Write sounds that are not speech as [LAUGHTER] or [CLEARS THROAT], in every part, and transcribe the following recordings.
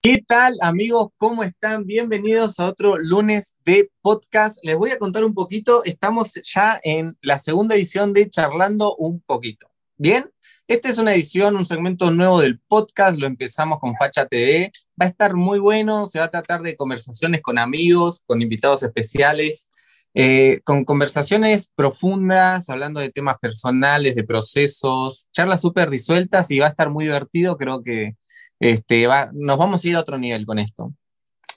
¿Qué tal amigos? ¿Cómo están? Bienvenidos a otro lunes de podcast. Les voy a contar un poquito, estamos ya en la segunda edición de Charlando un poquito. Bien, esta es una edición, un segmento nuevo del podcast, lo empezamos con Facha TV, va a estar muy bueno, se va a tratar de conversaciones con amigos, con invitados especiales, eh, con conversaciones profundas, hablando de temas personales, de procesos, charlas súper disueltas y va a estar muy divertido, creo que este, va, nos vamos a ir a otro nivel con esto.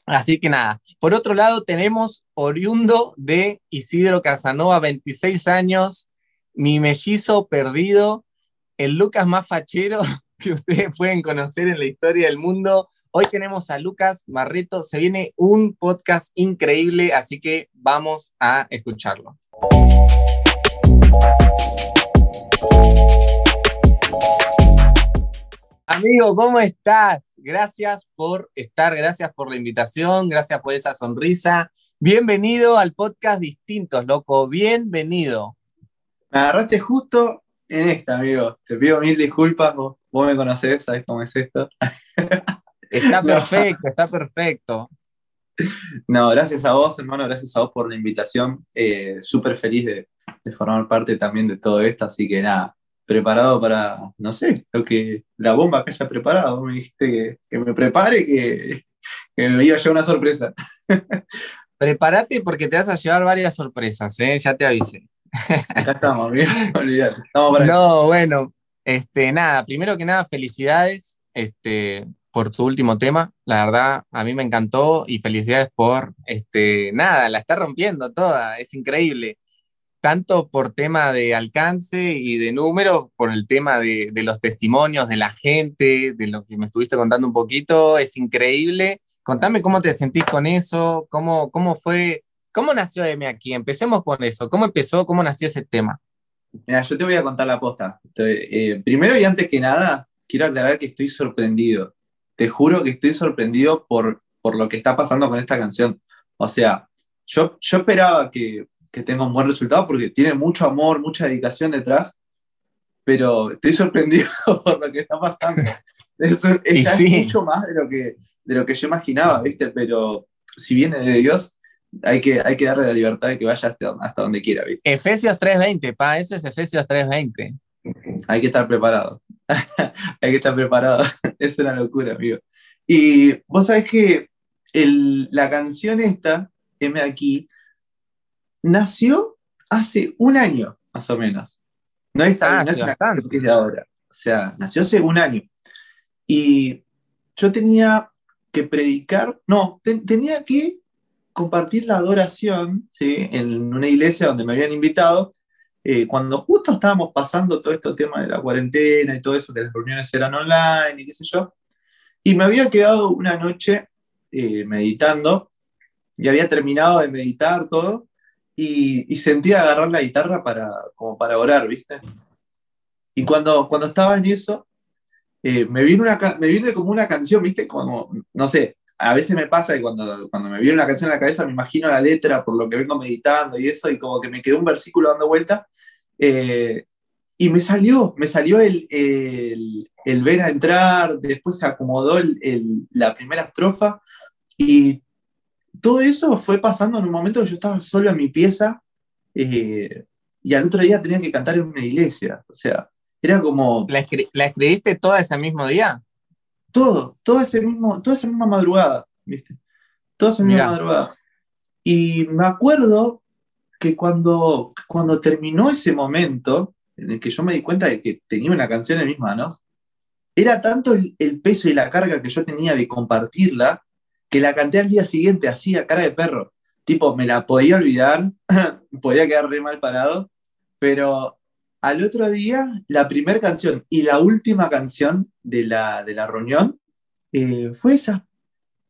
Así que nada, por otro lado tenemos oriundo de Isidro Casanova, 26 años, mi mellizo perdido, el Lucas más fachero [LAUGHS] que ustedes pueden conocer en la historia del mundo. Hoy tenemos a Lucas Marreto, se viene un podcast increíble, así que vamos a escucharlo. Amigo, ¿cómo estás? Gracias por estar, gracias por la invitación, gracias por esa sonrisa. Bienvenido al podcast Distintos, loco, bienvenido. Me agarraste justo en esta, amigo. Te pido mil disculpas, vos, me conocés, sabés cómo es esto. [LAUGHS] Está perfecto, está perfecto. No, gracias a vos, hermano, gracias a vos por la invitación. Eh, Súper feliz de, de, formar parte también de todo esto, así que nada, preparado para, no sé, lo que la bomba que haya preparado. Me dijiste que, me prepare, que, que, me iba a llevar una sorpresa. [LAUGHS] Prepárate porque te vas a llevar varias sorpresas, ¿eh? ya te avisé. Ya estamos, bien, [LAUGHS] olvídate. no, bueno, este, nada, primero que nada, felicidades este, por tu último tema. La verdad, a mí me encantó y felicidades por, este, nada, la está rompiendo toda, es increíble tanto por tema de alcance y de número, por el tema de, los testimonios de la gente, de lo que me estuviste contando un poquito, es increíble. Contame cómo te sentís con eso, cómo, cómo fue, cómo nació M aquí, empecemos con eso, cómo empezó, cómo nació ese tema. Mira, yo te voy a contar la posta. Eh, primero y antes que nada, quiero aclarar que estoy sorprendido. Te juro que estoy sorprendido por, por lo que está pasando con esta canción. O sea, yo, yo esperaba que que tenga un buen resultado porque tiene mucho amor, mucha dedicación detrás, pero estoy sorprendido [LAUGHS] por lo que está pasando. [LAUGHS] Es, mucho más de lo, que, de lo que yo imaginaba, ¿viste? Pero si viene de Dios, hay que, hay que darle la libertad de que vaya hasta, hasta donde quiera, ¿viste? Efesios 3.20, pa, eso es Efesios 3.20. Hay que estar preparado. [LAUGHS] hay que estar preparado. es una locura, amigo. Y vos sabés que el, la canción esta, M aquí, nació hace un año, más o menos. No es, ah, no es una que es de ahora. O sea, nació hace un año. Y yo tenía que predicar, no, tenía que compartir la adoración ¿sí? en una iglesia donde me habían invitado, eh, cuando justo estábamos pasando todo este tema de la cuarentena y todo eso, que las reuniones eran online y qué sé yo, y me había quedado una noche eh, meditando y había terminado de meditar todo, y, sentía agarrar la guitarra para, como para orar, ¿viste? Y cuando, cuando estaba en eso, eh, me, vino una, me viene como una canción, ¿viste? Como, no sé, a veces me pasa que cuando, cuando me viene una canción en la cabeza me imagino la letra por lo que vengo meditando y eso, y como que me quedó un versículo dando vuelta. Eh, y me salió, me salió el, el, el, ver a entrar, después se acomodó el, la primera estrofa y todo eso fue pasando en un momento que yo estaba solo en mi pieza eh, y al otro día tenía que cantar en una iglesia. O sea, era como... ¿La, escribiste todo ese mismo día? Todo, todo ese mismo, toda esa misma madrugada, ¿viste? Toda esa misma madrugada. Y me acuerdo que cuando, cuando terminó ese momento en el que yo me di cuenta de que tenía una canción en mis manos, era tanto el peso y la carga que yo tenía de compartirla, que la canté al día siguiente así, a cara de perro. Tipo, me la podía olvidar, [CLEARS THROAT] podía quedar re mal parado, pero al otro día, la primera canción y la última canción de la, de la reunión eh, fue esa.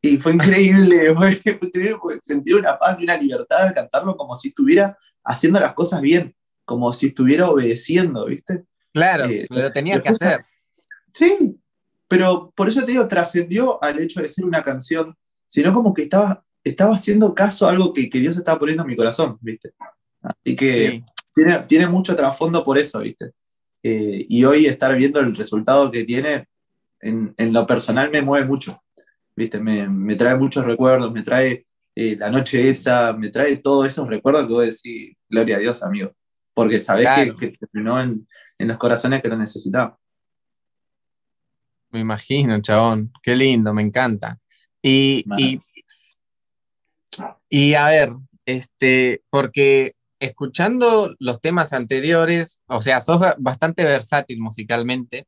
Y fue [LAUGHS] increíble, fue, sentí una paz y una libertad al cantarlo como si estuviera haciendo las cosas bien, como si estuviera obedeciendo, ¿viste? Claro, eh, lo tenías que hacer. Sí, pero por eso te digo, trascendió al hecho de ser una canción sino como que estaba, estaba haciendo caso a algo que, que Dios estaba poniendo en mi corazón, ¿viste? Así que tiene, tiene, mucho trasfondo por eso, ¿viste? Eh, y hoy estar viendo el resultado que tiene, en, en, lo personal me mueve mucho. ¿viste? Me, trae muchos recuerdos, me trae eh, la noche esa, me trae todos esos recuerdos que vos decís, gloria a Dios, amigo, porque sabés que, terminó en, los corazones que lo necesitaba. Me imagino, chabón, qué lindo, me encanta. Y, y, y, a ver, este, porque escuchando los temas anteriores, o sea, sos bastante versátil musicalmente.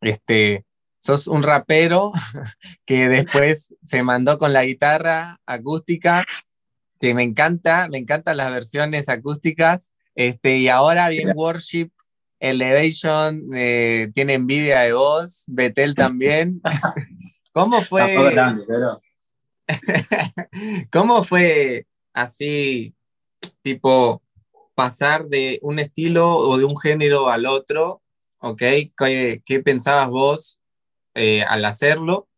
Este, sos un rapero [LAUGHS] que después se mandó con la guitarra acústica, que me encanta, me encantan las versiones acústicas. Este, y ahora bien Worship, Elevation, eh, tiene envidia de vos, Betel también. [LAUGHS] ¿Cómo fue? [LAUGHS] ¿Cómo fue así tipo pasar de un estilo o de un género al otro, ¿ok? ¿Qué, pensabas vos eh, al hacerlo?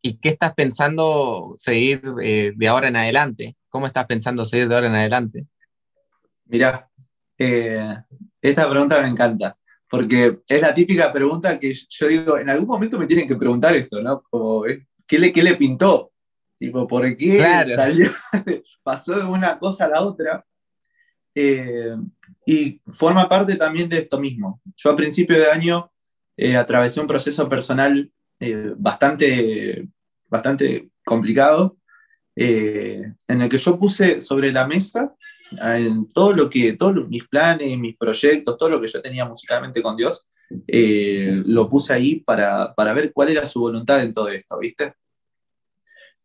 ¿Y qué estás pensando seguir eh, de ahora en adelante? ¿Cómo estás pensando seguir de ahora en adelante? Mirá, eh, esta pregunta me encanta, porque es la típica pregunta que yo digo, en algún momento me tienen que preguntar esto, ¿no? Como, ¿qué le, qué le pintó? Tipo, ¿por qué salió, [LAUGHS] pasó de una cosa a la otra? Eh, y forma parte también de esto mismo. Yo a principio de año eh, atravesé un proceso personal eh, bastante, bastante complicado, en el que yo puse sobre la mesa en todo lo que, todos mis planes, mis proyectos, todo lo que yo tenía musicalmente con Dios, lo puse ahí para, para ver cuál era su voluntad en todo esto, ¿viste?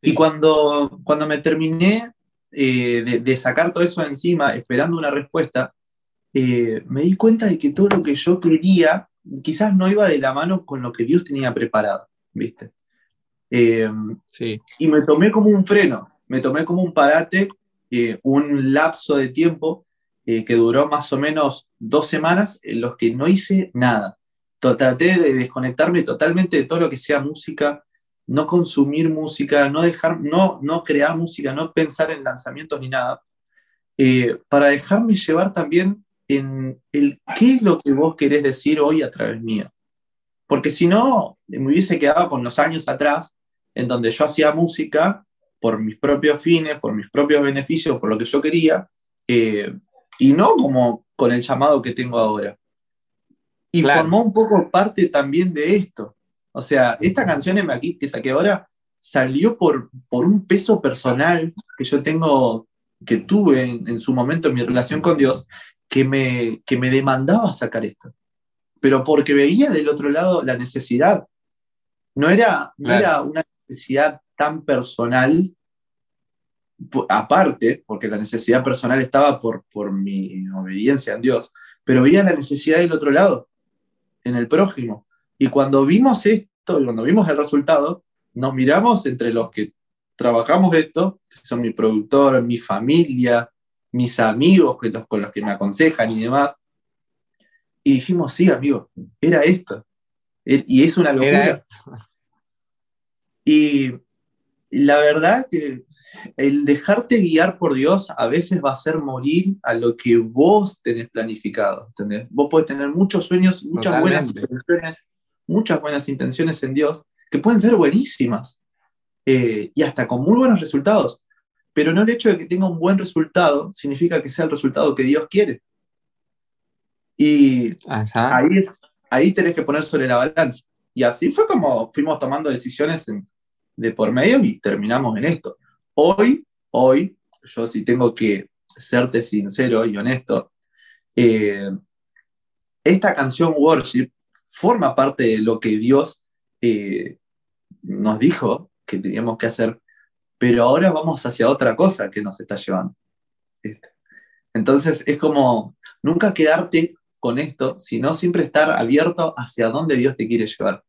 Y cuando, cuando me terminé eh, de, sacar todo eso encima, esperando una respuesta, eh, me di cuenta de que todo lo que yo quería quizás no iba de la mano con lo que Dios tenía preparado, ¿viste? Eh, sí. Y me tomé como un freno, me tomé como un parate, un lapso de tiempo que duró más o menos dos semanas en los que no hice nada. Traté de desconectarme totalmente de todo lo que sea música, no consumir música, no, dejar, no, no crear música, no pensar en lanzamientos ni nada, eh, para dejarme llevar también en el qué es lo que vos querés decir hoy a través mío. Porque si no, me hubiese quedado con los años atrás, en donde yo hacía música por mis propios fines, por mis propios beneficios, por lo que yo quería, eh, y no como con el llamado que tengo ahora. Y formó un poco parte también de esto, o sea, esta canción aquí que saqué ahora salió por, por un peso personal que yo tengo, que tuve en, su momento en mi relación con Dios, que me, que me demandaba sacar esto. Pero porque veía del otro lado la necesidad. No era, era una necesidad tan personal, aparte, porque la necesidad personal estaba por, por mi obediencia a Dios, pero veía la necesidad del otro lado, en el prójimo. Y cuando vimos esto, y cuando vimos el resultado, nos miramos entre los que trabajamos esto, que son mi productor, mi familia, mis amigos con los que me aconsejan y demás, y dijimos, sí, amigo, era esto. Er, y es una locura. Y la verdad que el dejarte guiar por Dios a veces va a ser morir a lo que vos tenés planificado. ¿entendés? Vos podés tener muchos sueños, muchas buenas intenciones, muchas buenas intenciones en Dios, que pueden ser buenísimas eh, y hasta con muy buenos resultados. Pero no el hecho de que tenga un buen resultado significa que sea el resultado que Dios quiere. Y ahí, ahí tenés que poner sobre la balanza. Y así fue como fuimos tomando decisiones de por medio y terminamos en esto. Hoy, hoy, yo sí tengo que serte sincero y honesto, eh, esta canción Worship forma parte de lo que Dios eh, nos dijo que teníamos que hacer, pero ahora vamos hacia otra cosa que nos está llevando. Entonces es como nunca quedarte con esto, sino siempre estar abierto hacia dónde Dios te quiere llevar.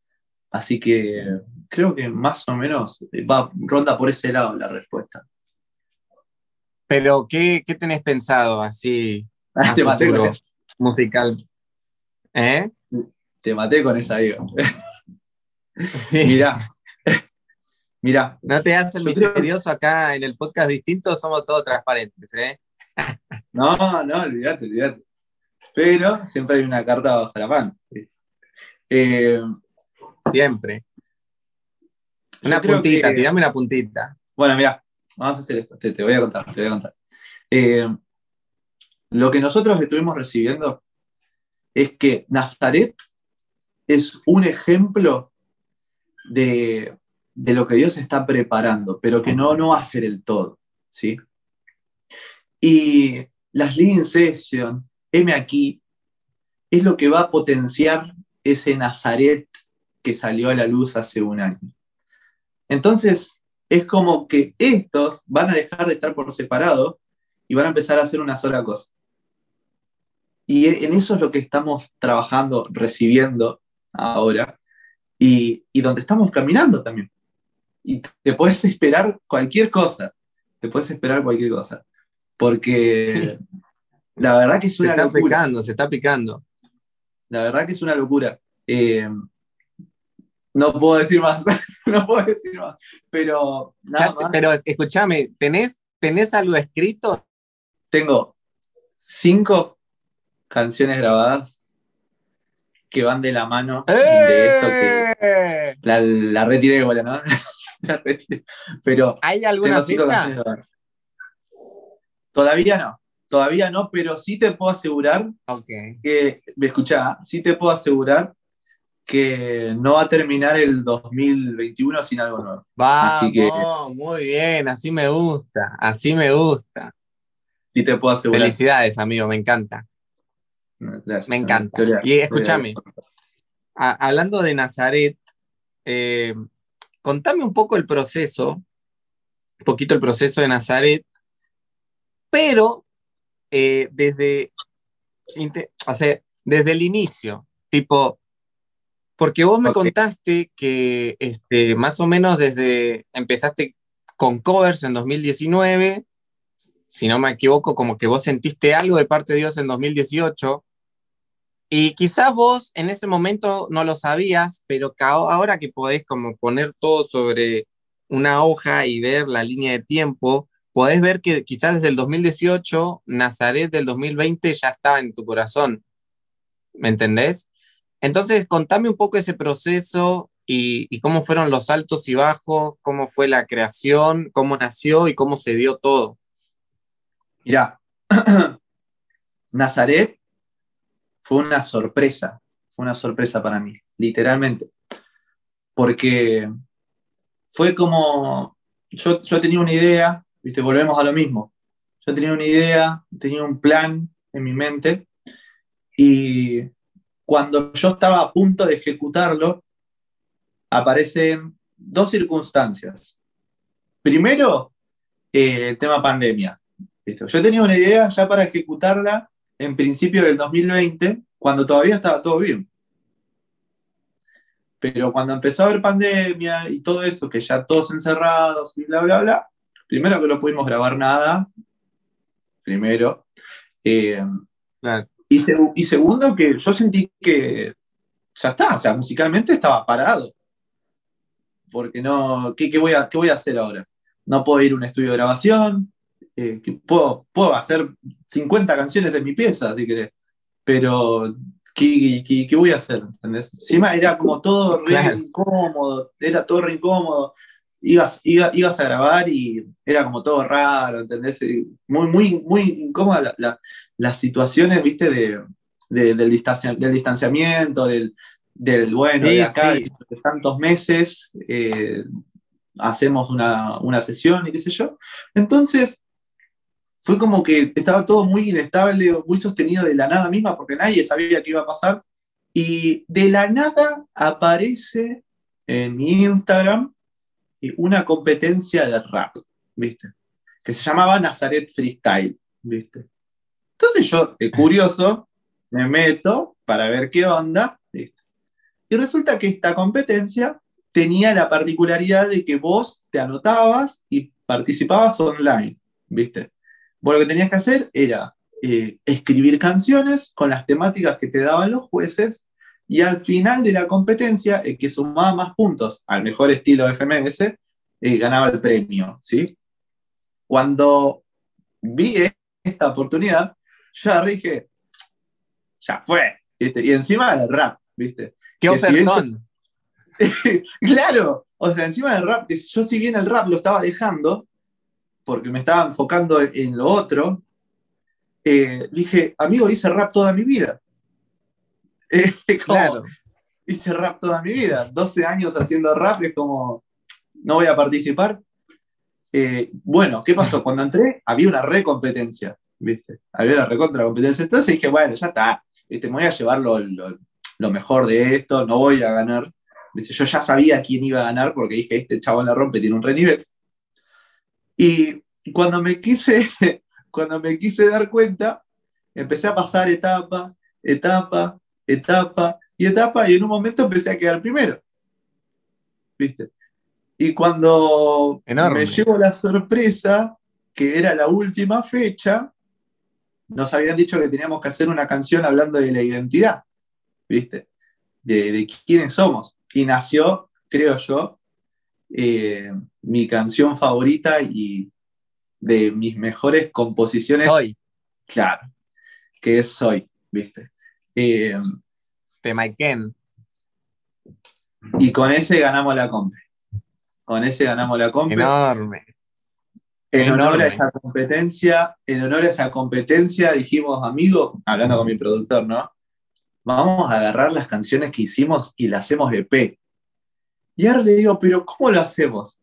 Así que creo que más o menos va, ronda por ese lado la respuesta. Pero, ¿qué, qué tenés pensado así? [LAUGHS] te maté con musical. ¿Eh? Te maté con esa, digo. [LAUGHS] Sí. Mirá. Mirá. No te haces misterioso acá en el podcast distinto, somos todos transparentes, ¿eh? [LAUGHS] No, no, olvídate, olvídate. Pero siempre hay una carta bajo la mano. Eh, siempre. Una puntita, tirame una puntita. Bueno, mira, vamos a hacer esto, te, voy a contar, te voy a contar. Eh, lo que nosotros estuvimos recibiendo es que Nazaret es un ejemplo de, lo que Dios está preparando, pero que no, no va a ser el todo, ¿sí? Y las Living Sessions, M aquí, es lo que va a potenciar ese Nazaret que salió a la luz hace un año. Entonces, es como que estos van a dejar de estar por separado y van a empezar a hacer una sola cosa. Y en eso es lo que estamos trabajando, recibiendo ahora y, donde estamos caminando también. Y te puedes esperar cualquier cosa, te puedes esperar cualquier cosa, porque la verdad que es una se está locura. Picando, se está picando. La verdad que es una locura. Eh, no puedo decir más, [LAUGHS] no puedo decir más, pero Pero escúchame, ¿tenés, ¿tenés algo escrito? Tengo cinco canciones grabadas que van de la mano de esto que ¡Eh! la, la retiré igual, ¿no? [LAUGHS] la retiré. Pero ¿hay alguna fecha? Todavía no, todavía no, pero sí te puedo asegurar que, me escuchá, sí te puedo asegurar que no va a terminar el 2021 sin algo nuevo. Vamos, así que, muy bien, así me gusta, así me gusta. Sí te puedo asegurar. Felicidades, amigo, me encanta. Me encanta. y escúchame, hablando de Nazaret, eh, contame un poco el proceso, un poquito el proceso de Nazaret, pero eh, desde, o sea, desde el inicio, tipo, porque vos me contaste que este, más o menos desde empezaste con covers en 2019, si no me equivoco, como que vos sentiste algo de parte de Dios en 2018, y quizás vos en ese momento no lo sabías, pero ahora que podés como poner todo sobre una hoja y ver la línea de tiempo, podés ver que quizás desde el 2018, Nazaret del 2020 ya estaba en tu corazón. ¿Me entendés? Entonces, contame un poco ese proceso y, y, cómo fueron los altos y bajos, cómo fue la creación, cómo nació y cómo se dio todo. Mirá, [CLEARS THROAT] Nazaret fue una sorpresa, fue una sorpresa para mí, literalmente. Porque fue como, yo, yo tenía una idea, viste, volvemos a lo mismo. Yo tenía una idea, tenía un plan en mi mente y cuando yo estaba a punto de ejecutarlo, aparecen dos circunstancias. Primero, eh, el tema pandemia. Yo tenía una idea ya para ejecutarla en principio del 2020, cuando todavía estaba todo bien. Pero cuando empezó a haber pandemia y todo eso, que ya todos encerrados y bla, bla, bla, primero que no pudimos grabar nada, primero. Eh, y, segundo que yo sentí que ya está, o sea, musicalmente estaba parado. Porque no, ¿qué, voy, a, qué voy a hacer ahora? No puedo ir a un estudio de grabación, eh, puedo, puedo hacer 50 canciones en mi pieza, si querés, pero ¿qué, qué, voy a hacer? ¿entendés? Encima era como todo re incómodo, era todo re incómodo. Ibas, ibas a grabar y era como todo raro, ¿entendés? Muy, muy, muy incómoda las situaciones, ¿viste? De, del, del, distanciamiento, del, del bueno, de acá, de tantos meses, eh, hacemos una, una, sesión y qué sé yo. Entonces, fue como que estaba todo muy inestable, muy sostenido de la nada misma, porque nadie sabía qué iba a pasar. Y de la nada aparece en mi Instagram una competencia de rap, ¿viste? Que se llamaba Nazaret Freestyle, ¿viste? Entonces yo, curioso, me meto para ver qué onda, ¿viste? Y resulta que esta competencia tenía la particularidad de que vos te anotabas y participabas online, ¿viste? Bueno, lo que tenías que hacer era eh, escribir canciones con las temáticas que te daban los jueces y al final de la competencia, el que sumaba más puntos al mejor estilo de FMS eh, ganaba el premio, ¿sí? Cuando vi esta oportunidad, ya dije, ya fue, y encima el rap, ¿viste? ¿Qué ofertón? [LAUGHS] claro, o sea, encima del rap, yo si bien el rap lo estaba dejando, porque me estaba enfocando en lo otro, eh, dije, amigo, hice rap toda mi vida. [LAUGHS] claro. Hice rap toda mi vida. 12 años haciendo rap es como, no voy a participar. Eh, bueno, ¿qué pasó? Cuando entré, había una recompetencia, ¿viste? Había una recontra competencia. Entonces dije, bueno, ya está, me voy a llevar lo, lo, mejor de esto, no voy a ganar. Yo ya sabía quién iba a ganar porque dije, este chabón la rompe, tiene un renivel. Y cuando me quise, [LAUGHS] cuando me quise dar cuenta, empecé a pasar etapa, etapa, etapa y etapa, y en un momento empecé a quedar primero. ¿Viste? Y cuando me llevo la sorpresa, que era la última fecha, nos habían dicho que teníamos que hacer una canción hablando de la identidad, ¿viste? De, quiénes somos. Y nació, creo yo, eh, mi canción favorita y de mis mejores composiciones. Soy. Claro, que es Soy, ¿viste? Eh, de Mike Y con ese ganamos la compra. Con ese ganamos la compra. Enorme. En honor a esa competencia, en honor a esa competencia, dijimos, amigo, hablando con mi productor, ¿no? Vamos a agarrar las canciones que hicimos y las hacemos de P. Y ahora le digo, pero ¿cómo lo hacemos?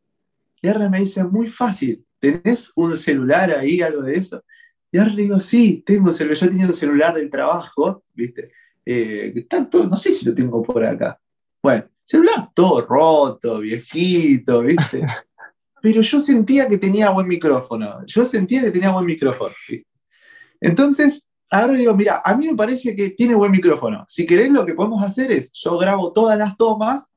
Y ahora me dice, muy fácil. ¿Tenés un celular ahí, algo de eso? Y ahora le digo, sí, tengo celular. Yo tenía un celular del trabajo, ¿viste? Eh, tanto, no sé si lo tengo por acá. Bueno, celular todo roto, viejito, ¿viste? [LAUGHS] pero yo sentía que tenía buen micrófono, yo sentía que tenía buen micrófono. Entonces, ahora digo, mira, a mí me parece que tiene buen micrófono. Si querés, lo que podemos hacer es, yo grabo todas las tomas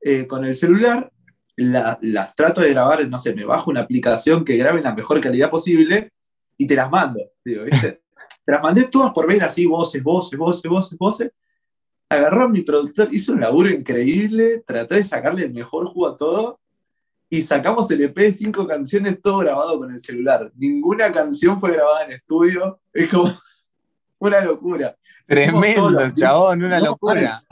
eh, con el celular, las trato de grabar, no sé, me bajo una aplicación que grabe en la mejor calidad posible y te las mando, digo, ¿viste? te las mandé todas por ver así, voces, voces, voces, voces, voces. Agarró a mi productor, hizo un laburo increíble, trató de sacarle el mejor jugo a todo y sacamos el EP de cinco canciones todo grabado con el celular. Ninguna canción fue grabada en estudio. Es como [LAUGHS] una locura. Tremendo, chabón, una locura.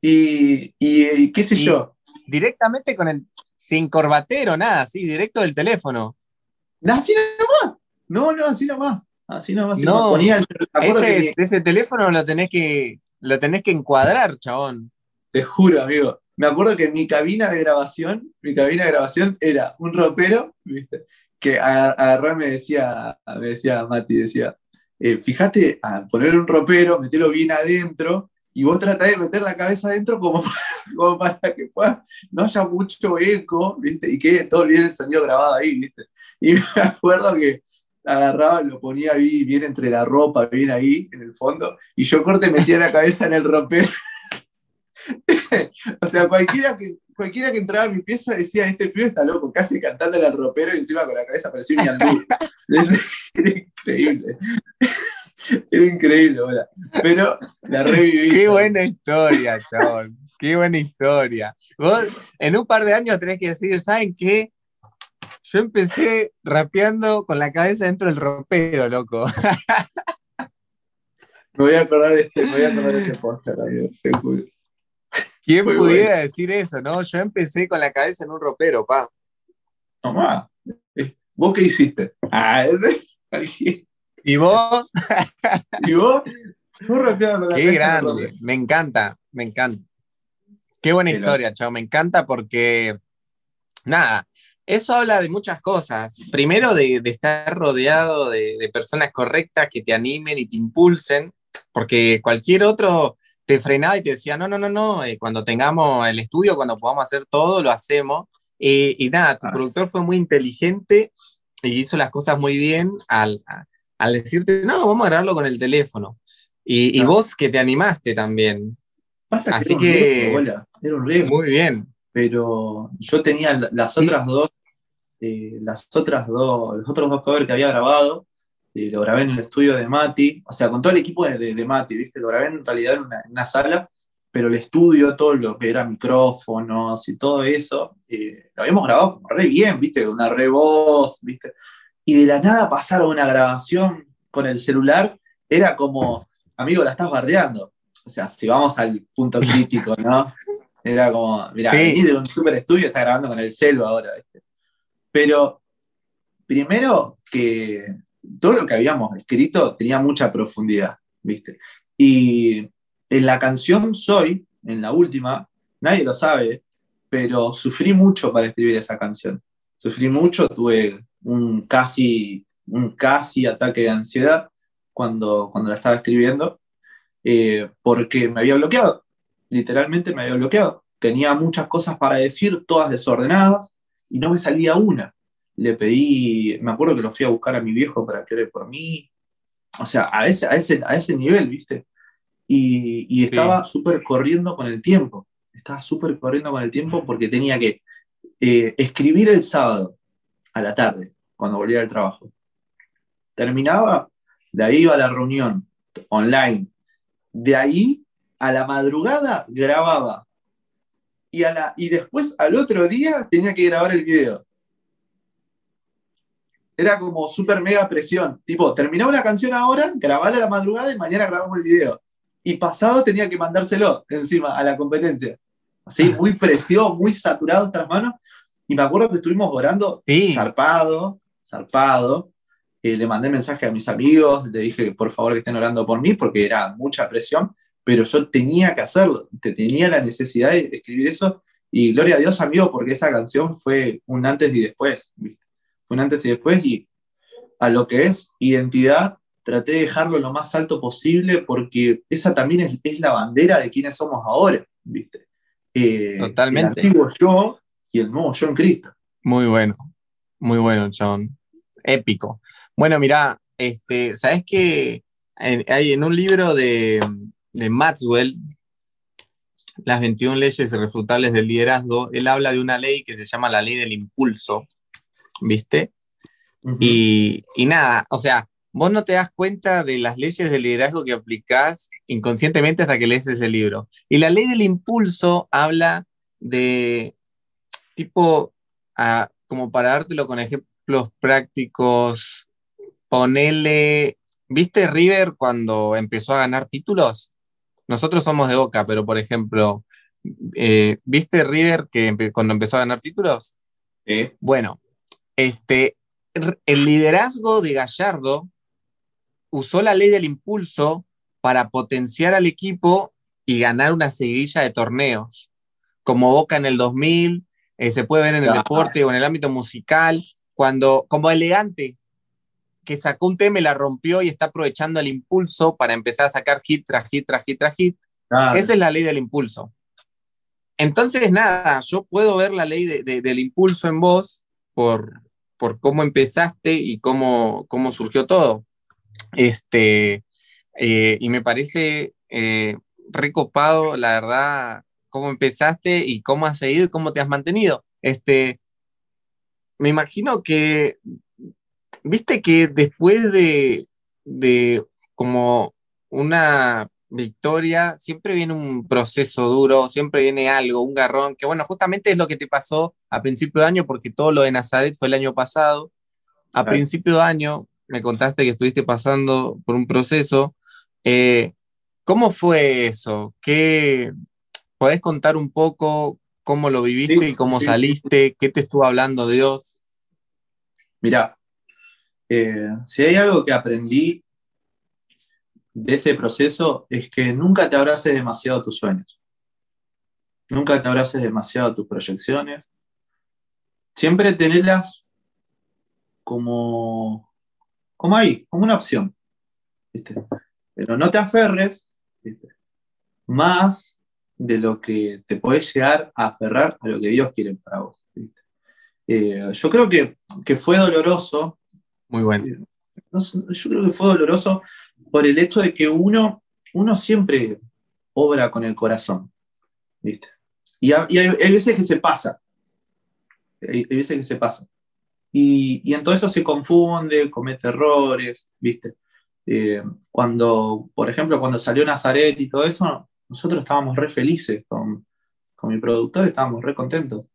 Y, y, qué sé yo. Directamente con el. Sin corbatero, nada, sí, directo del teléfono. Así nomás. No, no, así nomás. Así nomás. No, ponía ese, ese teléfono lo tenés que. Lo tenés que encuadrar, chabón. Te juro, amigo me acuerdo que mi cabina de grabación, mi cabina de grabación era un ropero, ¿viste? que agarrar me decía, me decía Mati, decía, eh, fíjate a poner un ropero, meterlo bien adentro, y vos tratás de meter la cabeza adentro como, [LAUGHS] como para que pueda, no haya mucho eco, ¿viste? Y quede todo bien el sonido grabado ahí, ¿viste? Y [LAUGHS] me acuerdo que agarraba, lo ponía ahí, bien entre la ropa, bien ahí, en el fondo, y yo corte metía la cabeza en el ropero. [LAUGHS] o sea, cualquiera que, cualquiera que entraba a mi pieza decía, este pibe está loco, casi cantando el ropero y encima con la cabeza parecía un yandú. [LAUGHS] Era increíble. Era increíble, hola. Pero la reviví. Qué buena historia, chabón. Qué buena historia. Vos en un par de años tenés que decir, ¿saben qué? Yo empecé rapeando con la cabeza dentro del ropero, loco. Me voy a acordar de este, me voy a acordar de este seguro. ¿Quién pudiera decir eso, no? Yo empecé con la cabeza en un ropero, pa. Tomá. ¿Vos qué hiciste? Ah, [LAUGHS] ¿Y vos? ¿Y vos? con la Qué grande. Me encanta, me encanta. Qué buena historia, chao. Me encanta porque, nada, eso habla de muchas cosas. Primero, de, estar rodeado de, personas correctas que te animen y te impulsen, porque cualquier otro te frenaba y te decía, no, no, no, no, eh, cuando tengamos el estudio, cuando podamos hacer todo, lo hacemos. Eh, y nada, tu productor fue muy inteligente y hizo las cosas muy bien al, al decirte, no, vamos a grabarlo con el teléfono. Y, y vos que te animaste también. Pasa Así que, era un riesgo. Muy bien. Pero yo tenía las otras dos, eh, las otras dos, los otros dos covers que había grabado, lo grabé en el estudio de Mati, o sea, con todo el equipo de, de, Mati, ¿viste? Lo grabé en realidad en una, sala, pero el estudio, todo lo que era micrófonos y todo eso, eh, lo habíamos grabado re bien, ¿viste? Una re voz, ¿viste? Y de la nada pasar a una grabación con el celular, era como, amigo, la estás bardeando. O sea, si vamos al punto [LAUGHS] crítico, ¿no? Era como, mira, Sí. de un super estudio, está grabando con el celo ahora, ¿viste? Pero primero que todo lo que habíamos escrito tenía mucha profundidad, ¿viste? Y en la canción Soy, en la última, nadie lo sabe, pero sufrí mucho para escribir esa canción. Sufrí mucho, tuve un casi, un casi ataque de ansiedad cuando, cuando la estaba escribiendo, eh, porque me había bloqueado, literalmente me había bloqueado. Tenía muchas cosas para decir, todas desordenadas, y no me salía una. Le pedí, me acuerdo que lo fui a buscar a mi viejo para que ore por mí, o sea, a ese, a ese, a ese nivel, ¿viste? Y, y estaba súper corriendo con el tiempo, estaba súper corriendo con el tiempo porque tenía que eh, escribir el sábado a la tarde, cuando volvía del trabajo. Terminaba, de ahí iba a la reunión online, de ahí a la madrugada grababa y, a la, y después al otro día tenía que grabar el video. Era como súper mega presión. Tipo, terminaba una canción ahora, grabarla a la madrugada y mañana grabamos el video. Y pasado tenía que mandárselo encima a la competencia. Así, [LAUGHS] muy presión, muy saturado estas manos. Y me acuerdo que estuvimos orando Sí, zarpado, zarpado. Eh, le mandé mensaje a mis amigos, le dije por favor que estén orando por mí porque era mucha presión, pero yo tenía que hacerlo, te- tenía la necesidad de escribir eso y gloria a Dios, amigo, porque esa canción fue un antes y después, ¿viste? Fue un antes y después y a lo que es identidad traté de dejarlo lo más alto posible porque esa también es, es la bandera de quienes somos ahora, ¿viste? Eh, Totalmente. El antiguo yo y el nuevo yo en Cristo. muy bueno. Muy bueno, John. Épico. Bueno, mira, este, ¿sabes qué? En- Hay en un libro de, de Maxwell, Las 21 leyes irrefutables del liderazgo, él habla de una ley que se llama la ley del impulso, ¿viste? Y, y nada, o sea, vos no te das cuenta de las leyes del liderazgo que aplicás inconscientemente hasta que lees ese libro. Y la ley del impulso habla de tipo, como para dártelo con ejemplos prácticos, ponele, ¿viste River cuando empezó a ganar títulos? Nosotros somos de Boca, pero por ejemplo, eh, ¿viste River que empe- cuando empezó a ganar títulos? Sí. Bueno, este, el liderazgo de Gallardo usó la ley del impulso para potenciar al equipo y ganar una seguidilla de torneos, como Boca en el 2000, eh, se puede ver en el Claro. deporte o en el ámbito musical, cuando, como elegante, que sacó un tema y la rompió y está aprovechando el impulso para empezar a sacar hit tras hit tras hit tras hit. Claro. Esa es la ley del impulso. Entonces, nada, yo puedo ver la ley de- de- del impulso en vos por, por cómo empezaste y cómo, cómo surgió todo. Este, eh, y me parece eh, recopado, la verdad, cómo empezaste y cómo has seguido y cómo te has mantenido. Este, me imagino que, viste que después de, de como una victoria, siempre viene un proceso duro, siempre viene algo, un garrón, que bueno, justamente es lo que te pasó a principio de año, porque todo lo de Nazaret fue el año pasado. A Claro. principio de año me contaste que estuviste pasando por un proceso. Eh, ¿Cómo fue eso? ¿Qué, ¿Podés contar un poco cómo lo viviste Sí, y cómo sí, saliste? ¿Qué te estuvo hablando Dios? Mirá, eh, si hay algo que aprendí de ese proceso es que nunca te abraces demasiado tus sueños. Nunca te abraces demasiado tus proyecciones. Siempre tenerlas como, como ahí, como una opción. Pero no te aferres más de lo que te podés llegar a aferrar a lo que Dios quiere para vos. Eh, yo creo que, que fue doloroso Muy bueno. no sé, yo creo que fue doloroso por el hecho de que uno, uno siempre obra con el corazón, ¿viste? Y, ha- y hay, hay veces que se pasa, hay, hay veces que se pasa. Y, y en todo eso se confunde, comete errores, ¿viste? Eh, cuando, por ejemplo, cuando salió Nazaret y todo eso, nosotros estábamos re felices con, con mi productor, estábamos re contentos.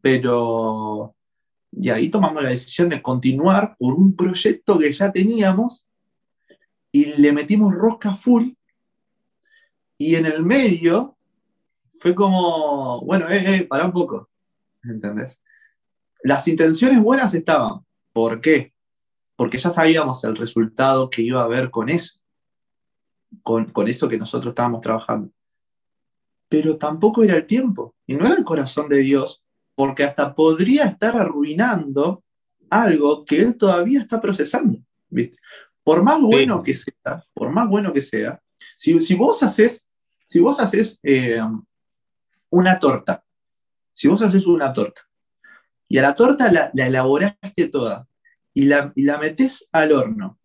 Pero y ahí tomamos la decisión de continuar por un proyecto que ya teníamos y le metimos rosca full. Y en el medio fue como, bueno, eh, eh, para un poco, ¿entendés? Las intenciones buenas estaban. ¿Por qué? Porque ya sabíamos el resultado que iba a haber con eso, con, con eso que nosotros estábamos trabajando. Pero tampoco era el tiempo, y no era el corazón de Dios, porque hasta podría estar arruinando algo que Él todavía está procesando, ¿viste? Por más bueno que sea, por más bueno que sea, si, si vos haces, si vos haces eh, una torta, si vos haces una torta, y a la torta la, elaboraste toda, y la, y la metés al horno,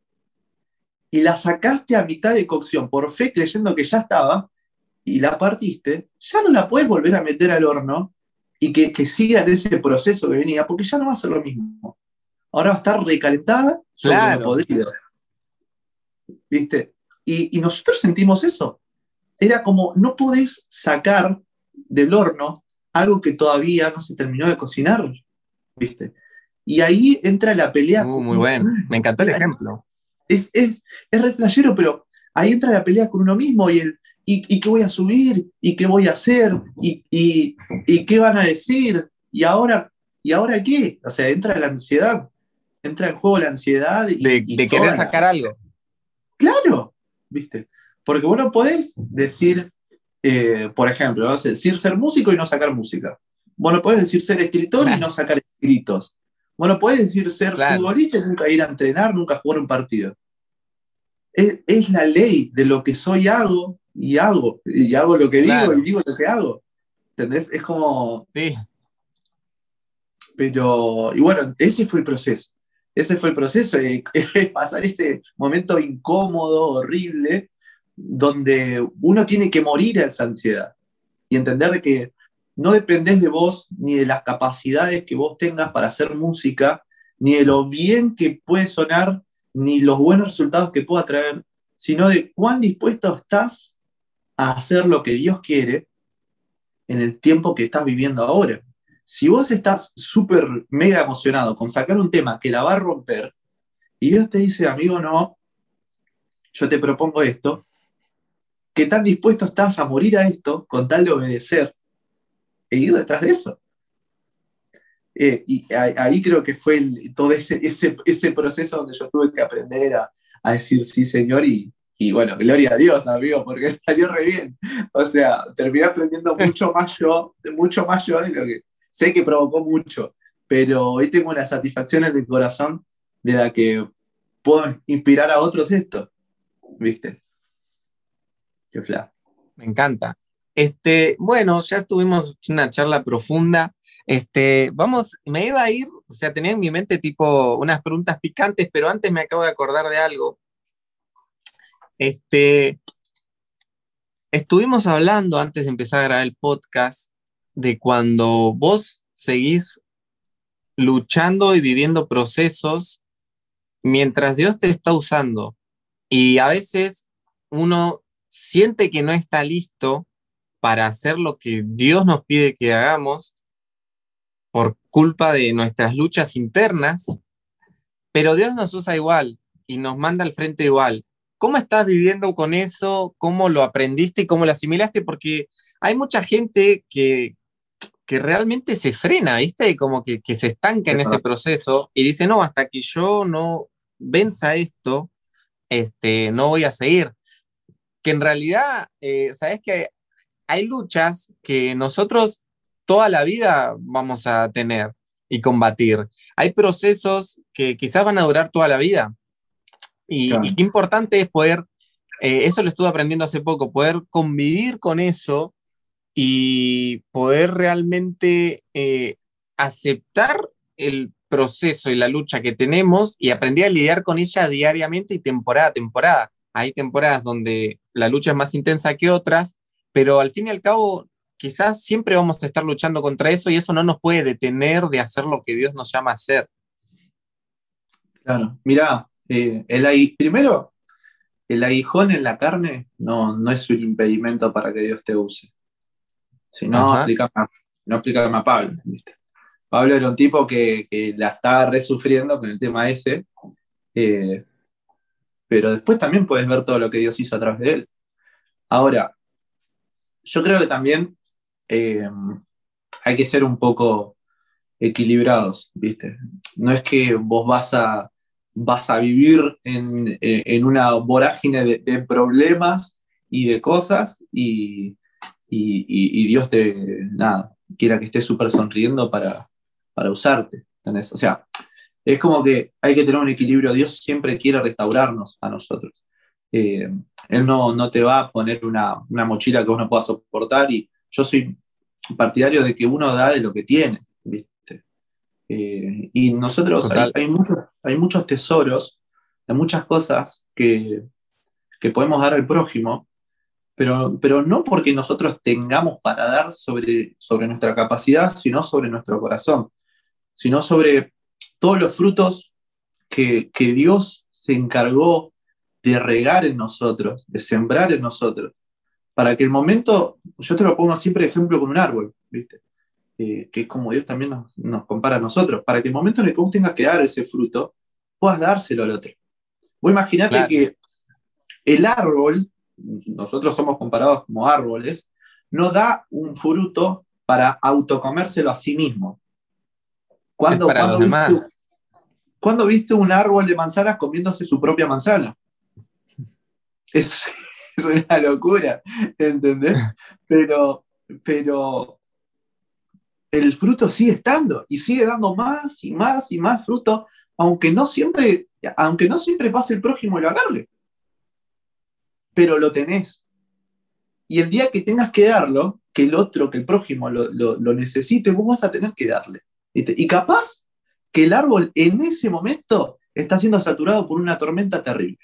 y la sacaste a mitad de cocción, por fe creyendo que ya estaba, y la partiste, ya no la puedes volver a meter al horno y que, que siga en ese proceso que venía, porque ya no va a ser lo mismo. Ahora va a estar recalentada sobre claro. podrido. ¿Viste? Y, y, nosotros sentimos eso. Era como, no podés sacar del horno algo que todavía no se terminó de cocinar. ¿Viste? Y ahí entra la pelea. Uh, muy bueno, me encantó el ejemplo. Es, es, es re flashero, pero ahí entra la pelea con uno mismo y el, ¿y, qué voy a subir? ¿Y qué voy a hacer? ¿Y, qué van a decir? ¿Y ahora, ¿Y ahora qué? O sea, entra la ansiedad, entra en juego la ansiedad. de, querer sacar algo. Claro, ¿viste? Porque vos no podés decir, eh, por ejemplo, ¿no? decir ser músico y no sacar música. Vos no podés decir ser escritor y no sacar escritos. Vos no podés decir ser futbolista y nunca ir a entrenar, nunca jugar un partido. Es, es, la ley de lo que soy hago y hago, y hago lo que digo y digo lo que hago. ¿Entendés? Es como... Sí. Pero, y bueno, ese fue el proceso. Ese fue el proceso, de [LAUGHS] pasar ese momento incómodo, horrible, donde uno tiene que morir a esa ansiedad y entender que no dependés de vos ni de las capacidades que vos tengas para hacer música, ni de lo bien que puede sonar, ni los buenos resultados que pueda traer, sino de cuán dispuesto estás a hacer lo que Dios quiere en el tiempo que estás viviendo ahora. Si vos estás súper mega emocionado con sacar un tema que la va a romper, y Dios te dice, amigo, no, yo te propongo esto, ¿qué tan dispuesto estás a morir a esto con tal de obedecer e ir detrás de eso? Eh, y ahí creo que fue todo ese, ese, proceso donde yo tuve que aprender a, a decir sí, Señor, y, y bueno, gloria a Dios, amigo, porque [LAUGHS] salió re bien. O sea, terminé aprendiendo [LAUGHS] mucho más yo, mucho más yo de lo que sé que provocó mucho, pero hoy tengo una satisfacción en mi corazón de la que puedo inspirar a otros esto. ¿Viste? Qué fla. Me encanta. Este, bueno, ya tuvimos una charla profunda. Este, vamos, me iba a ir, o sea, tenía en mi mente tipo unas preguntas picantes, pero antes me acabo de acordar de algo este, estuvimos hablando antes de empezar a grabar el podcast de cuando vos seguís luchando y viviendo procesos mientras Dios te está usando. Y a veces uno siente que no está listo para hacer lo que Dios nos pide que hagamos por culpa de nuestras luchas internas, pero Dios nos usa igual y nos manda al frente igual. ¿Cómo estás viviendo con eso? ¿Cómo lo aprendiste y cómo lo asimilaste? Porque hay mucha gente que, que realmente se frena, ¿viste? Como que, que se estanca en ese proceso y dice, no, hasta que yo no venza esto, este, no voy a seguir. Que en realidad, eh, ¿sabes que hay luchas que nosotros toda la vida vamos a tener y combatir? Hay procesos que quizás van a durar toda la vida y, qué importante es poder, eh, eso lo estuve aprendiendo hace poco, poder convivir con eso y poder realmente eh, aceptar el proceso y la lucha que tenemos y aprender a lidiar con ella diariamente y temporada a temporada. Hay temporadas donde la lucha es más intensa que otras, pero al fin y al cabo quizás siempre vamos a estar luchando contra eso y eso no nos puede detener de hacer lo que Dios nos llama a hacer. Claro, mira, eh, el, primero, el aguijón en la carne no, no es un impedimento para que Dios te use. Si no, explícame, no explícame a Pablo. Pablo era un tipo que, la estaba resufriendo con el tema ese, eh, pero después también puedes ver todo lo que Dios hizo a través de él. Ahora, yo creo que también eh, hay que ser un poco equilibrados, ¿viste? No es que vos vas a, vas a vivir en, en una vorágine de, problemas y de cosas y, y, y, Dios te, nada, quiera que estés súper sonriendo para, para usarte. O sea, es como que hay que tener un equilibrio. Dios siempre quiere restaurarnos a nosotros. Eh, él no, no, te va a poner una, una, mochila que vos no puedas soportar y yo soy partidario de que uno da de lo que tiene, ¿viste? Eh, y nosotros hay, hay, muchos, hay, muchos, tesoros, hay muchas cosas que, que podemos dar al prójimo, pero, pero, no porque nosotros tengamos para dar sobre, sobre nuestra capacidad, sino sobre nuestro corazón, sino sobre todos los frutos que, que Dios se encargó de regar en nosotros, de sembrar en nosotros, para que el momento, yo te lo pongo siempre de ejemplo con un árbol, ¿viste? Eh, que es como Dios también nos, nos, compara a nosotros, para que el momento en el que vos tengas que dar ese fruto, puedas dárselo al otro. Vos imaginate claro. que el árbol, nosotros somos comparados como árboles, no da un fruto para autocomérselo a sí mismo. ¿Cuándo, para ¿cuándo los demás. Viste, ¿Cuándo viste un árbol de manzanas comiéndose su propia manzana? Es, [LAUGHS] es una locura, ¿entendés? [LAUGHS] Pero, pero el fruto sigue estando y sigue dando más y más y más fruto, aunque no siempre, aunque no siempre pase el prójimo y lo agarre. Pero lo tenés. Y el día que tengas que darlo, que el otro, que el prójimo lo, lo, necesite, vos vas a tener que darle. Y capaz que el árbol en ese momento está siendo saturado por una tormenta terrible.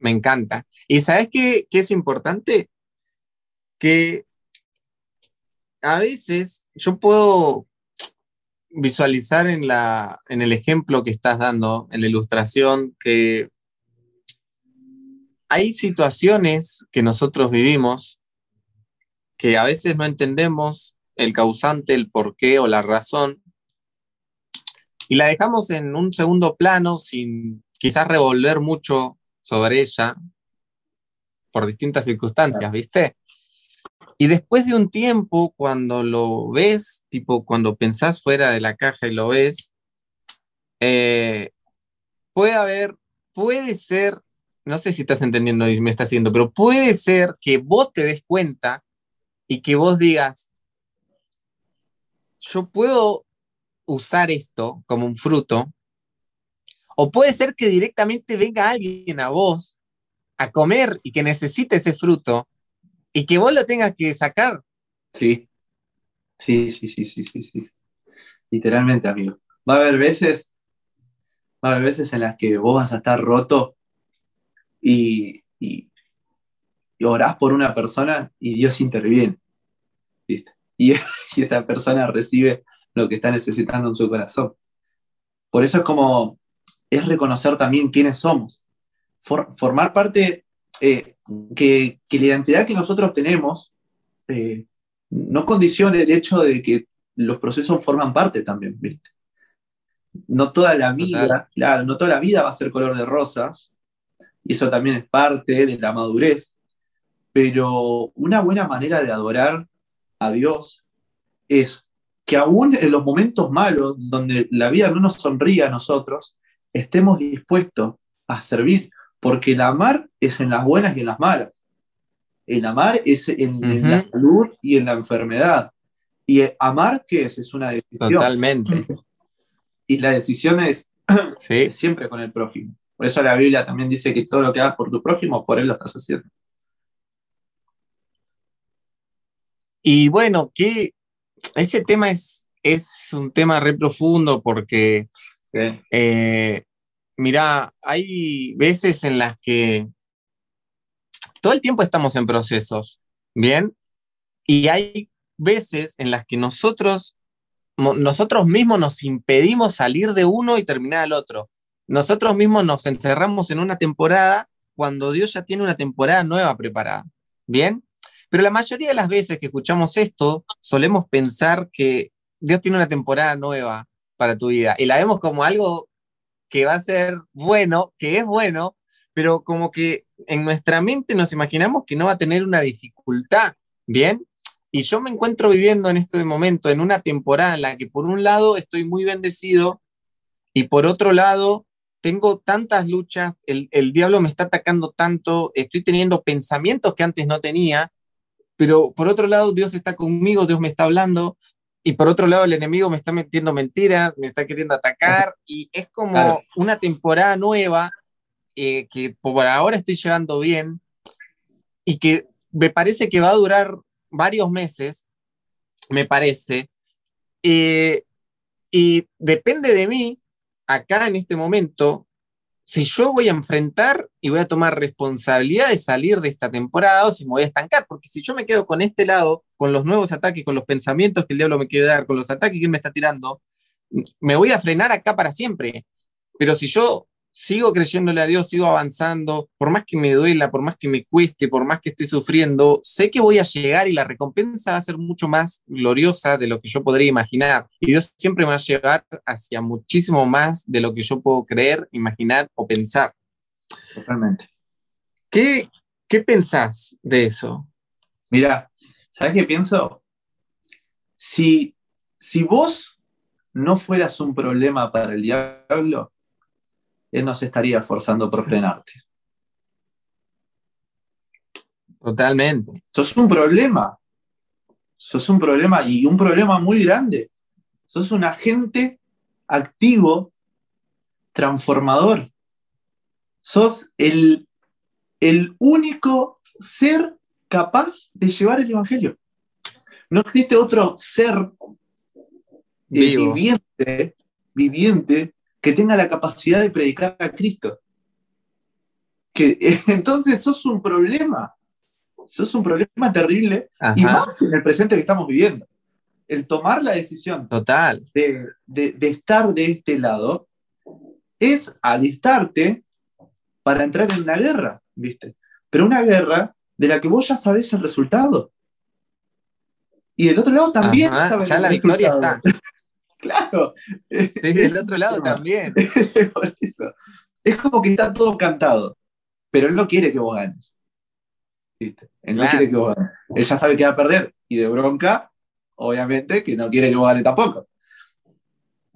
Me encanta. ¿Y sabes qué, qué es importante? Que a veces yo puedo visualizar en, la, en el ejemplo que estás dando, en la ilustración, que hay situaciones que nosotros vivimos que a veces no entendemos el causante, el porqué o la razón, y la dejamos en un segundo plano sin quizás revolver mucho sobre ella por distintas circunstancias, ¿viste? Y después de un tiempo, cuando lo ves, tipo cuando pensás fuera de la caja y lo ves, eh, puede haber, puede ser, no sé si estás entendiendo y me estás haciendo, pero puede ser que vos te des cuenta y que vos digas, yo puedo usar esto como un fruto, o puede ser que directamente venga alguien a vos a comer y que necesite ese fruto y que vos lo tengas que sacar. Sí, sí, sí, sí, sí, sí. Literalmente, amigo. Va a haber veces, va a haber veces en las que vos vas a estar roto y, y, y orás por una persona y Dios interviene. [LAUGHS] Y, esa persona recibe lo que está necesitando en su corazón. Por eso es como, es reconocer también quiénes somos. For, formar parte, eh, que, que, la identidad que nosotros tenemos eh, no condicione el hecho de que los procesos forman parte también, ¿viste? No toda la vida, Total. claro, no toda la vida va a ser color de rosas, y eso también es parte de la madurez, pero una buena manera de adorar a Dios es que aún en los momentos malos, donde la vida no nos sonríe a nosotros, estemos dispuestos a servir, porque el amar es en las buenas y en las malas. El amar es en, uh -huh. en la salud y en la enfermedad. Y amar, ¿qué es? Es una decisión. Totalmente. Y la decisión es [CLEARS THROAT] sí. siempre con el prójimo. Por eso la Biblia también dice que todo lo que hagas por tu prójimo, por él lo estás haciendo. Y bueno, ¿qué, ese tema es, es un tema re profundo porque, eh, mira, hay veces en las que todo el tiempo estamos en procesos, ¿bien? Y hay veces en las que nosotros, nosotros mismos nos impedimos salir de uno y terminar al otro. Nosotros mismos nos encerramos en una temporada cuando Dios ya tiene una temporada nueva preparada, ¿bien? Pero la mayoría de las veces que escuchamos esto, solemos pensar que Dios tiene una temporada nueva para tu vida y la vemos como algo que va a ser bueno, que es bueno, pero como que en nuestra mente nos imaginamos que no va a tener una dificultad Bien, y yo me encuentro viviendo en este momento, en una temporada en la que por un lado estoy muy bendecido y por otro lado tengo tantas luchas, el, el diablo me está atacando tanto, estoy teniendo pensamientos que antes no tenía, pero por otro lado Dios está conmigo, Dios me está hablando, y por otro lado el enemigo me está metiendo mentiras, me está queriendo atacar, y es como una temporada nueva eh, que por ahora estoy llevando bien y que me parece que va a durar varios meses, me parece, eh, y depende de mí, acá en este momento, si yo voy a enfrentar y voy a tomar responsabilidad de salir de esta temporada o si me voy a estancar, porque si yo me quedo con este lado, con los nuevos ataques, con los pensamientos que el diablo me quiere dar, con los ataques que él me está tirando, me voy a frenar acá para siempre. Pero si yo sigo creyéndole a Dios, sigo avanzando, por más que me duela, por más que me cueste, por más que esté sufriendo, sé que voy a llegar y la recompensa va a ser mucho más gloriosa de lo que yo podría imaginar. Y Dios siempre me va a llevar hacia muchísimo más de lo que yo puedo creer, imaginar o pensar. Totalmente. ¿Qué, qué pensás de eso? Mira, ¿sabes qué pienso? Si, si vos no fueras un problema para el diablo, él no se estaría forzando por frenarte. Totalmente. Sos un problema. Sos un problema y un problema muy grande. Sos un agente activo, transformador. Sos el, el único ser capaz de llevar el Evangelio. No existe otro ser viviente, viviente que tenga la capacidad de predicar a Cristo. Que, [LAUGHS] entonces sos un problema, sos un problema terrible y más en el presente que estamos viviendo. El tomar la decisión Total. De, de, estar de este lado es alistarte para entrar en una guerra, ¿viste? Pero una guerra de la que vos ya sabés el resultado. Y del otro lado también sabes ya la victoria está. Claro. Desde el otro [LAUGHS] lado también. [LAUGHS] Es como que está todo cantado, pero él no quiere que vos ganes. ¿Viste? Él no quiere que vos ganes. Él ya sabe que va a perder y de bronca, obviamente, que no quiere que vos ganes tampoco.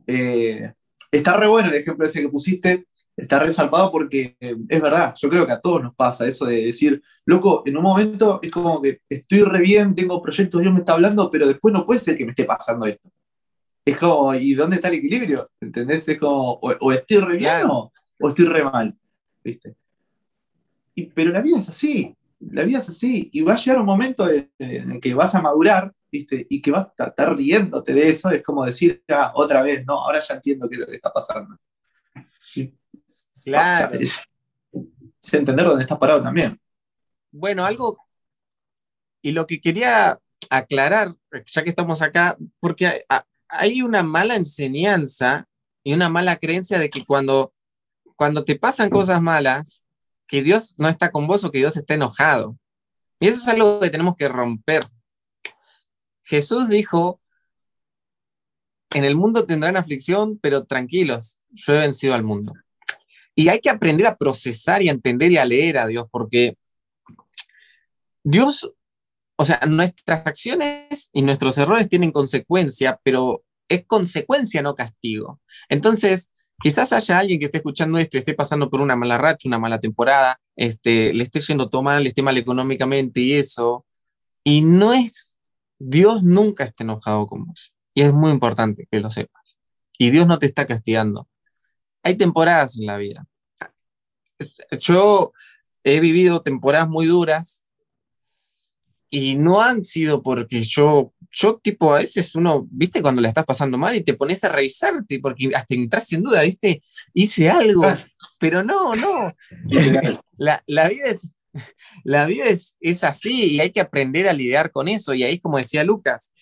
Eh, está re bueno el ejemplo ese que pusiste, está resalvado porque eh, es verdad, yo creo que a todos nos pasa eso de decir, loco, en un momento es como que estoy re bien, tengo proyectos, Dios me está hablando, pero después no puede ser que me esté pasando esto es como, ¿y dónde está el equilibrio? ¿Entendés? Es como, o, estoy re bien o, estoy re mal, ¿viste? pero la vida es así, la vida es así, y va a llegar un momento en el que vas a madurar, ¿viste? Y que vas a estar riéndote de eso, es como decir, ah, otra vez, no, ahora ya entiendo qué es lo que está pasando. claro. Sé entender dónde estás parado también. Bueno, algo, y lo que quería aclarar, ya que estamos acá, porque hay una mala enseñanza y una mala creencia de que cuando, cuando te pasan cosas malas, que Dios no está con vos o que Dios está enojado. Y eso es algo que tenemos que romper. Jesús dijo, en el mundo tendrán aflicción, pero tranquilos, yo he vencido al mundo. Y hay que aprender a procesar y a entender y a leer a Dios, porque Dios o sea, nuestras acciones y nuestros errores tienen consecuencia, pero es consecuencia, no castigo. Entonces, quizás haya alguien que esté escuchando esto y esté pasando por una mala racha, una mala temporada, este, le esté yendo todo mal, le esté mal económicamente y eso, y no es, Dios nunca está enojado con vos. Y es muy importante que lo sepas. Y Dios no te está castigando. Hay temporadas en la vida. Yo he vivido temporadas muy duras y no han sido porque yo, yo tipo a veces uno, viste, cuando la estás pasando mal y te pones a revisarte, porque hasta entras sin duda, viste, hice algo, pero no, no. [LAUGHS] la, la, vida es, la vida es, es así y hay que aprender a lidiar con eso. Y ahí, como decía Lucas,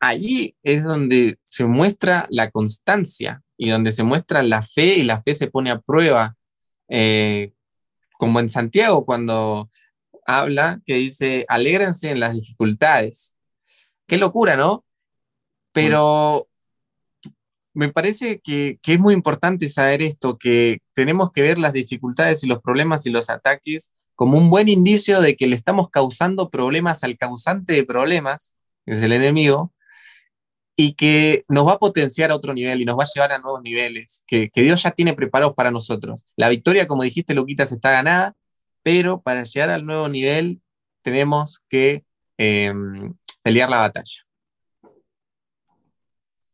allí es donde se muestra la constancia y donde se muestra la fe y la fe se pone a prueba. Eh, como en Santiago, cuando habla que dice, alégrense en las dificultades. Qué locura, ¿no? Pero me parece que, que, es muy importante saber esto, que tenemos que ver las dificultades y los problemas y los ataques como un buen indicio de que le estamos causando problemas al causante de problemas, que es el enemigo, y que nos va a potenciar a otro nivel y nos va a llevar a nuevos niveles que, Dios ya tiene preparados para nosotros. La victoria, como dijiste, Luquitas, está ganada, pero para llegar al nuevo nivel tenemos que em, pelear la batalla.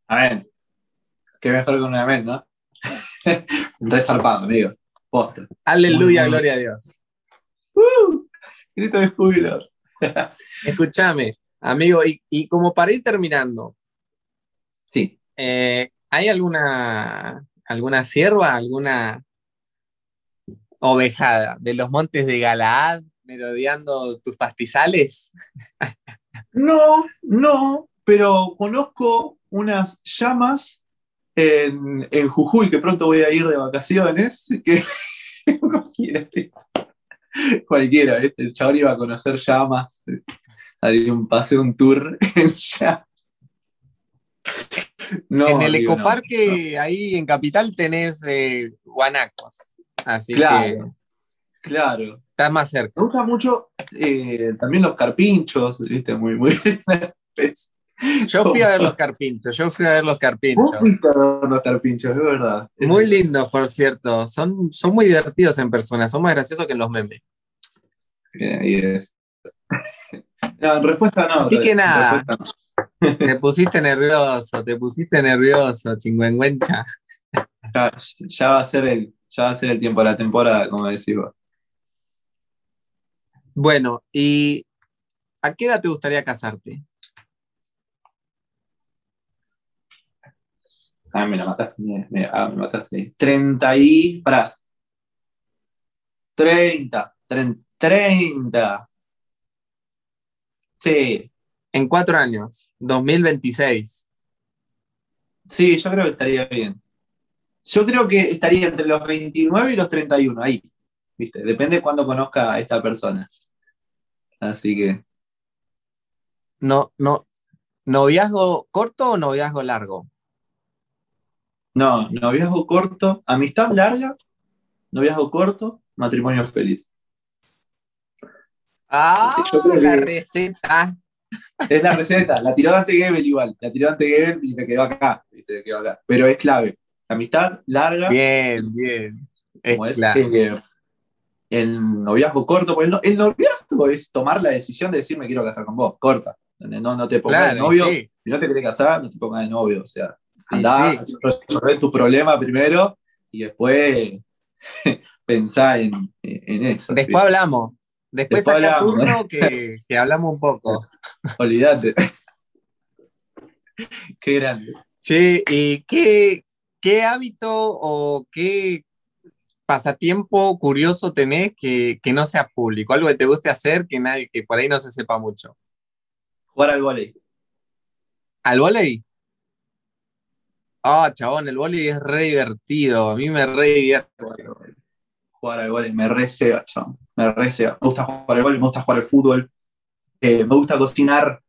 Amén. Qué mejor que un amén, ¿no? [LAUGHS] Resarpado, amigo. Aleluya, gloria a Dios. Uh, grito de júbilo. [LAUGHS] Escúchame, amigo, y, como para ir terminando. Sí. Eh, ¿Hay alguna, alguna sierva, alguna ovejada de los montes de Galaad merodeando tus pastizales? No, no, pero conozco unas llamas en, en Jujuy, que pronto voy a ir de vacaciones, que [LAUGHS] cualquiera, cualquiera el chabón iba a conocer llamas, salir un paseo, un tour [LAUGHS] en llamas. en el ecoparque ahí en Capital tenés eh, guanacos. Así claro, que. Claro. Estás más cerca. Me gusta mucho eh, también los carpinchos, ¿viste? Muy, muy. [LAUGHS] Yo fui a ver los carpinchos, yo fui a ver los carpinchos. Los carpinchos, es verdad. Muy lindos, por cierto. Son, son muy divertidos en persona, son más graciosos que en los memes. Ahí es. [LAUGHS] No, en respuesta no. Así que nada. Te pusiste nervioso, te pusiste nervioso, chingüengüencha. Ya, ya, va a ser el, ya va a ser el tiempo de la temporada, como decís vos. Bueno, ¿y a qué edad te gustaría casarte? Ah, me la mataste. Me, ah, me mataste. 30 y. Pará. 30. 30. Sí. En cuatro años. 2026. Sí, yo creo que estaría bien. Yo creo que estaría entre los 29 y los 31, ahí. ¿Viste? Depende de cuándo conozca a esta persona. Así que. No, no. ¿Noviazgo corto o noviazgo largo? No, noviazgo corto, amistad larga, noviazgo corto, matrimonio feliz. Ah, la receta. Es la receta, la tiró ante Gebel igual, la tiró ante Gebel y me quedó acá, me quedó acá. Pero es clave. Amistad larga. Bien, bien. Es, es eh, el noviazgo corto, porque el, noviazgo es tomar la decisión de decir me quiero casar con vos, corta. No, no te pongas de novio. Si no te querés casar, no te pongas de novio. O sea, Andá, resolver tu problema primero y después [LAUGHS] pensá en, eso. Después hablamos. Después, saca turno que, que, hablamos un poco. [LAUGHS] Olvídate. [LAUGHS] qué grande. Che, ¿y qué, qué hábito o qué pasatiempo curioso tenés que, que, no sea público? Algo que te guste hacer que nadie, que por ahí no se sepa mucho. Jugar al volei. ¿Al volei? Ah, chabón, el vóley es re divertido. A mí me re divierte. Jugar al vóley, me resea, chabón. Me resea. Me gusta jugar al vóley, me gusta jugar al fútbol. Eh, me gusta cocinar.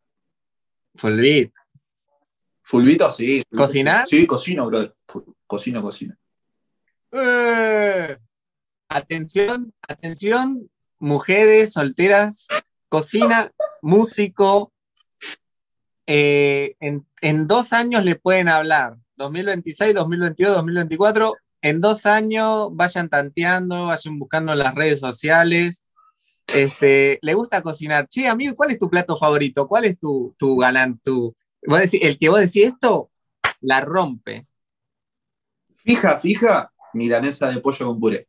Fulbit. Fulbito, sí. ¿Cocinar? Sí, cocino, bro. Cocino, cocino. Eh, atención, atención, mujeres solteras, cocina, músico. Eh, en dos años le pueden hablar 2026, 2022, 2024. En dos años vayan tanteando, vayan buscando en las redes sociales. Este, le gusta cocinar. Che, amigo, ¿cuál es tu plato favorito? ¿Cuál es tu, tu galán? Tu, el que vos decís esto, la rompe. Fija, fija, milanesa de pollo con puré.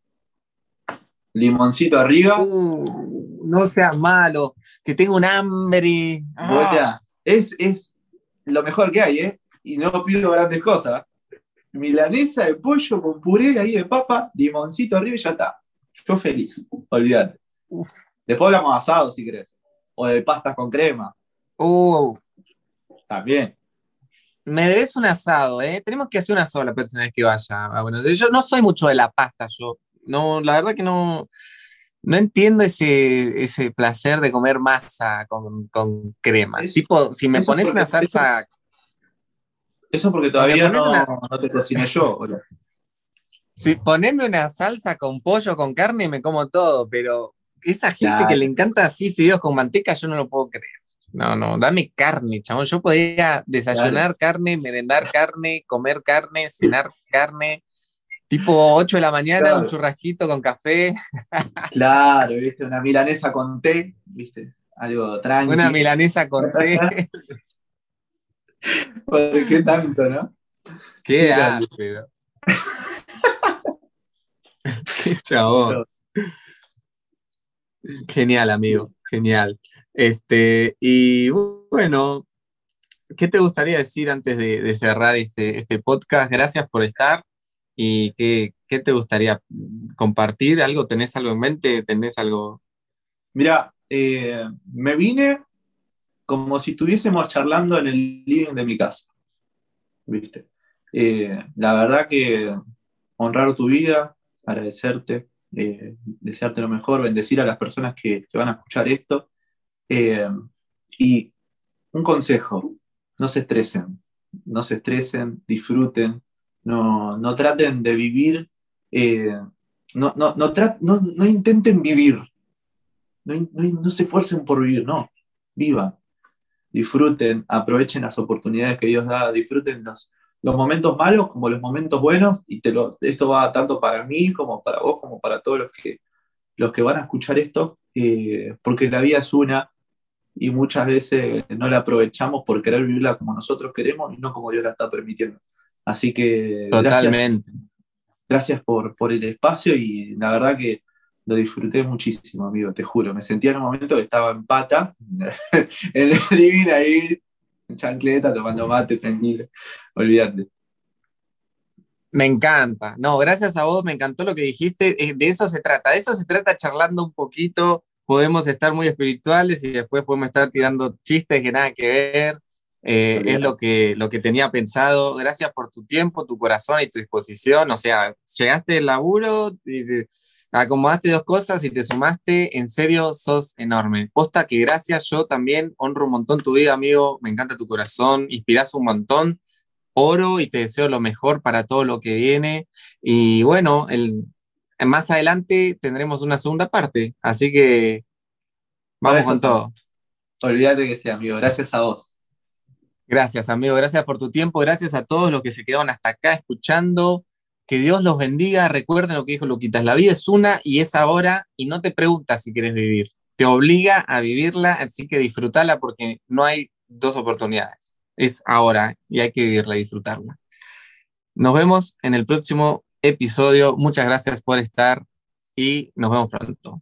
Limoncito arriba. Uh, no seas malo, que tengo un hambre. Ah. Es, es lo mejor que hay, ¿eh? y no pido grandes cosas. Milanesa de pollo con puré ahí de papa, limoncito arriba y ya está. Yo feliz, olvídate. Después hablamos de asado si querés. O de pastas con crema. Uh. También. Me debes un asado, ¿eh? Tenemos que hacer una sola persona que vaya. Ah, bueno, yo no soy mucho de la pasta, yo. No, la verdad que no, no entiendo ese, ese placer de comer masa con, crema. tipo, si me pones una salsa eso porque todavía no, te cociné yo. Si poneme una salsa con pollo, con carne, me como todo, pero esa gente que le encanta así fideos con manteca, yo no lo puedo creer. No, no, dame carne, chabón. Yo podría desayunar carne, merendar [LAUGHS] carne, comer carne, cenar carne. Tipo 8 de la mañana, un churrasquito con café. [LAUGHS] Claro, viste, una milanesa con té, viste, algo tranquilo. Una milanesa con té. [LAUGHS] ¿Por qué tanto, no? Qué ácido. qué chabón. Genial, amigo, genial. Este, y bueno, ¿qué te gustaría decir antes de, cerrar este, este, podcast? Gracias por estar. ¿Y qué, te gustaría compartir? ¿Algo? ¿Tenés algo en mente? ¿Tenés algo? Mira, eh, me vine como si estuviésemos charlando en el living de mi casa. ¿Viste? Eh, la verdad que honrar tu vida, agradecerte, eh, desearte lo mejor, bendecir a las personas que van a escuchar esto eh, y un consejo, no se estresen, no se estresen, disfruten, no, no traten de vivir, eh, no, no, no, intenten vivir, no, se esfuercen por vivir, no, vivan, disfruten, aprovechen las oportunidades que Dios da, disfruten los, los momentos malos como los momentos buenos, y esto va tanto para mí como para vos, como para todos los que, los que van a escuchar esto, eh, porque la vida es una, y muchas veces no la aprovechamos por querer vivirla como nosotros queremos y no como Dios la está permitiendo. Así que Totalmente. gracias, por, por el espacio y la verdad que lo disfruté muchísimo, amigo, te juro. Me sentía en un momento que estaba en pata, [LAUGHS] en el living ahí, en chancleta, tomando mate, tranquilo. Olvídate. Me encanta. No, gracias a vos, me encantó lo que dijiste. Eh, de eso se trata, de eso se trata charlando un poquito podemos estar muy espirituales y después podemos estar tirando chistes que nada que ver. Eh, es lo que, lo que tenía pensado. Gracias por tu tiempo, tu corazón y tu disposición. O sea, llegaste del laburo, y acomodaste dos cosas y te sumaste. En serio, sos enorme. Posta que gracias, yo también honro un montón tu vida, amigo. Me encanta tu corazón, inspiras un montón. Oro y te deseo lo mejor para todo lo que viene. Y bueno, el, más adelante tendremos una segunda parte, así que vamos con todo. Olvídate que sea, amigo. Gracias a vos. Gracias, amigo. Gracias por tu tiempo. Gracias a todos los que se quedaron hasta acá escuchando. Que Dios los bendiga. Recuerden lo que dijo Luquitas. La vida es una y es ahora y no te preguntas si quieres vivir. Te obliga a vivirla, así que disfrútala porque no hay dos oportunidades. Es ahora y hay que vivirla y disfrutarla. Nos vemos en el próximo episodio. Muchas gracias por estar y nos vemos pronto.